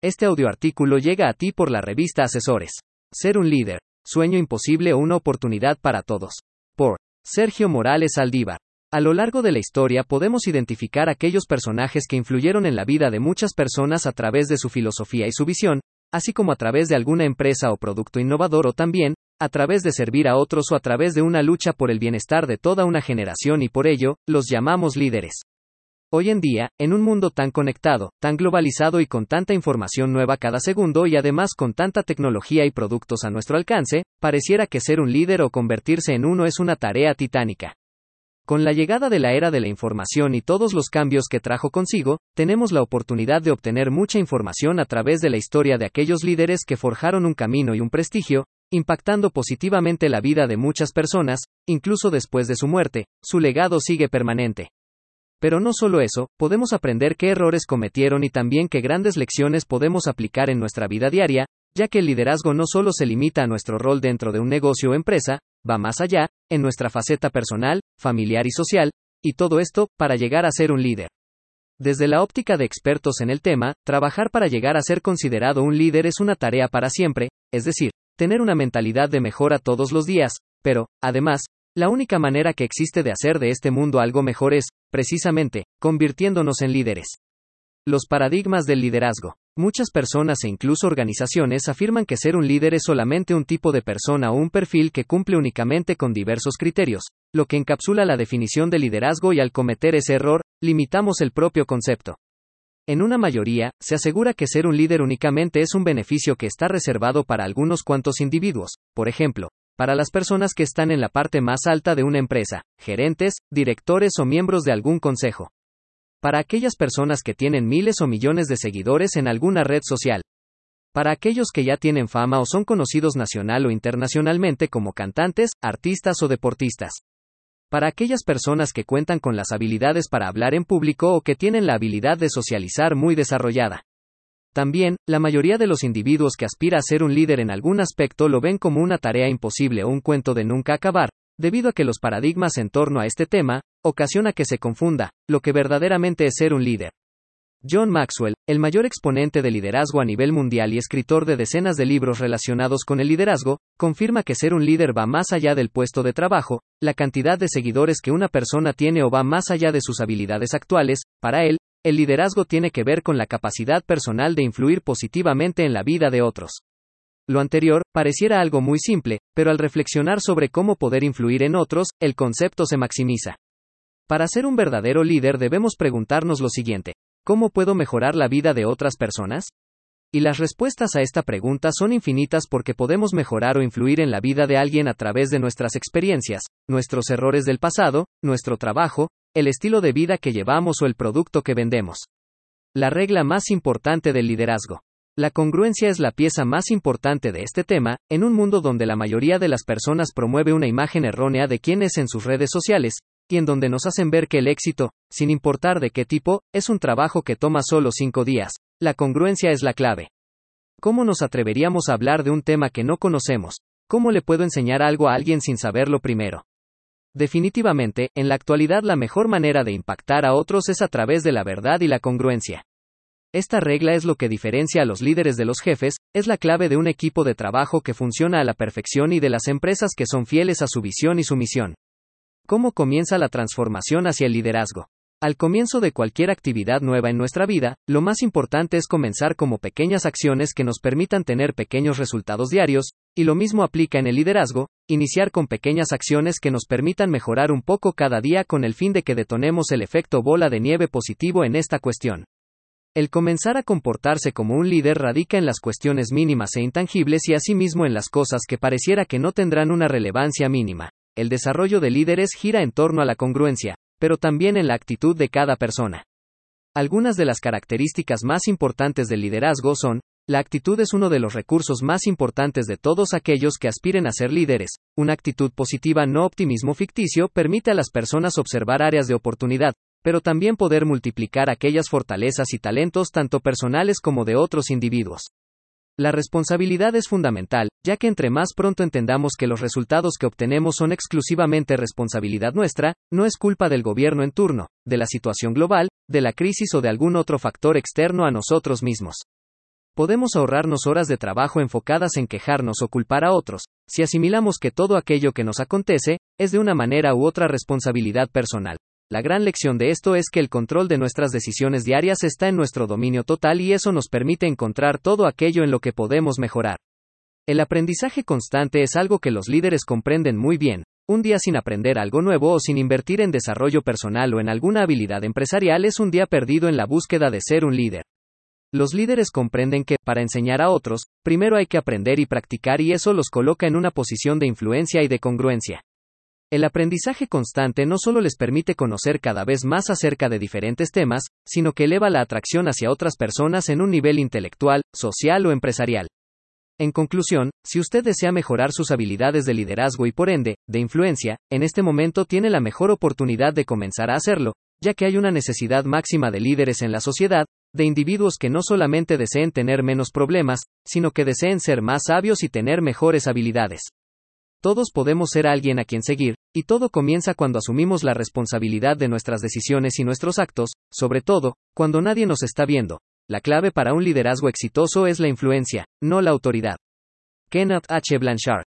Este audioartículo llega a ti por la revista Asesores. Ser un líder, sueño imposible o una oportunidad para todos. Por Sergio Morales Aldívar. A lo largo de la historia podemos identificar aquellos personajes que influyeron en la vida de muchas personas a través de su filosofía y su visión, así como a través de alguna empresa o producto innovador o también, a través de servir a otros o a través de una lucha por el bienestar de toda una generación y por ello, los llamamos líderes. Hoy en día, en un mundo tan conectado, tan globalizado y con tanta información nueva cada segundo y además con tanta tecnología y productos a nuestro alcance, pareciera que ser un líder o convertirse en uno es una tarea titánica. Con la llegada de la era de la información y todos los cambios que trajo consigo, tenemos la oportunidad de obtener mucha información a través de la historia de aquellos líderes que forjaron un camino y un prestigio, impactando positivamente la vida de muchas personas, incluso después de su muerte, su legado sigue permanente. Pero no solo eso, podemos aprender qué errores cometieron y también qué grandes lecciones podemos aplicar en nuestra vida diaria, ya que el liderazgo no solo se limita a nuestro rol dentro de un negocio o empresa, va más allá, en nuestra faceta personal, familiar y social, y todo esto, para llegar a ser un líder. Desde la óptica de expertos en el tema, trabajar para llegar a ser considerado un líder es una tarea para siempre, es decir, tener una mentalidad de mejora todos los días, pero, además, la única manera que existe de hacer de este mundo algo mejor es, precisamente, convirtiéndonos en líderes. Los paradigmas del liderazgo. Muchas personas e incluso organizaciones afirman que ser un líder es solamente un tipo de persona o un perfil que cumple únicamente con diversos criterios, lo que encapsula la definición de liderazgo y al cometer ese error, limitamos el propio concepto. En una mayoría, se asegura que ser un líder únicamente es un beneficio que está reservado para algunos cuantos individuos, por ejemplo, para las personas que están en la parte más alta de una empresa, gerentes, directores o miembros de algún consejo. Para aquellas personas que tienen miles o millones de seguidores en alguna red social. Para aquellos que ya tienen fama o son conocidos nacional o internacionalmente como cantantes, artistas o deportistas. Para aquellas personas que cuentan con las habilidades para hablar en público o que tienen la habilidad de socializar muy desarrollada. También, la mayoría de los individuos que aspira a ser un líder en algún aspecto lo ven como una tarea imposible o un cuento de nunca acabar, debido a que los paradigmas en torno a este tema, ocasiona que se confunda, lo que verdaderamente es ser un líder. John Maxwell, el mayor exponente de liderazgo a nivel mundial y escritor de decenas de libros relacionados con el liderazgo, confirma que ser un líder va más allá del puesto de trabajo, la cantidad de seguidores que una persona tiene o va más allá de sus habilidades actuales, para él, el liderazgo tiene que ver con la capacidad personal de influir positivamente en la vida de otros. Lo anterior, pareciera algo muy simple, pero al reflexionar sobre cómo poder influir en otros, el concepto se maximiza. Para ser un verdadero líder debemos preguntarnos lo siguiente, ¿cómo puedo mejorar la vida de otras personas? Y las respuestas a esta pregunta son infinitas porque podemos mejorar o influir en la vida de alguien a través de nuestras experiencias, nuestros errores del pasado, nuestro trabajo, el estilo de vida que llevamos o el producto que vendemos. La regla más importante del liderazgo. La congruencia es la pieza más importante de este tema, en un mundo donde la mayoría de las personas promueve una imagen errónea de quién es en sus redes sociales, y en donde nos hacen ver que el éxito, sin importar de qué tipo, es un trabajo que toma solo cinco días. La congruencia es la clave. ¿Cómo nos atreveríamos a hablar de un tema que no conocemos? ¿Cómo le puedo enseñar algo a alguien sin saberlo primero? Definitivamente, en la actualidad la mejor manera de impactar a otros es a través de la verdad y la congruencia. Esta regla es lo que diferencia a los líderes de los jefes, es la clave de un equipo de trabajo que funciona a la perfección y de las empresas que son fieles a su visión y su misión. ¿Cómo comienza la transformación hacia el liderazgo? Al comienzo de cualquier actividad nueva en nuestra vida, lo más importante es comenzar como pequeñas acciones que nos permitan tener pequeños resultados diarios, y lo mismo aplica en el liderazgo, iniciar con pequeñas acciones que nos permitan mejorar un poco cada día con el fin de que detonemos el efecto bola de nieve positivo en esta cuestión. El comenzar a comportarse como un líder radica en las cuestiones mínimas e intangibles y asimismo en las cosas que pareciera que no tendrán una relevancia mínima. El desarrollo de líderes gira en torno a la congruencia, pero también en la actitud de cada persona. Algunas de las características más importantes del liderazgo son, la actitud es uno de los recursos más importantes de todos aquellos que aspiren a ser líderes. Una actitud positiva, no optimismo ficticio, permite a las personas observar áreas de oportunidad, pero también poder multiplicar aquellas fortalezas y talentos tanto personales como de otros individuos. La responsabilidad es fundamental, ya que entre más pronto entendamos que los resultados que obtenemos son exclusivamente responsabilidad nuestra, no es culpa del gobierno en turno, de la situación global, de la crisis o de algún otro factor externo a nosotros mismos. podemos ahorrarnos horas de trabajo enfocadas en quejarnos o culpar a otros, si asimilamos que todo aquello que nos acontece, es de una manera u otra responsabilidad personal. La gran lección de esto es que el control de nuestras decisiones diarias está en nuestro dominio total y eso nos permite encontrar todo aquello en lo que podemos mejorar. El aprendizaje constante es algo que los líderes comprenden muy bien. Un día sin aprender algo nuevo o sin invertir en desarrollo personal o en alguna habilidad empresarial es un día perdido en la búsqueda de ser un líder. Los líderes comprenden que, para enseñar a otros, primero hay que aprender y practicar y eso los coloca en una posición de influencia y de congruencia. El aprendizaje constante no solo les permite conocer cada vez más acerca de diferentes temas, sino que eleva la atracción hacia otras personas en un nivel intelectual, social o empresarial. En conclusión, si usted desea mejorar sus habilidades de liderazgo y por ende, de influencia, en este momento tiene la mejor oportunidad de comenzar a hacerlo, ya que hay una necesidad máxima de líderes en la sociedad, de individuos que no solamente deseen tener menos problemas, sino que deseen ser más sabios y tener mejores habilidades. Todos podemos ser alguien a quien seguir, y todo comienza cuando asumimos la responsabilidad de nuestras decisiones y nuestros actos, sobre todo, cuando nadie nos está viendo. La clave para un liderazgo exitoso es la influencia, no la autoridad. Kenneth H. Blanchard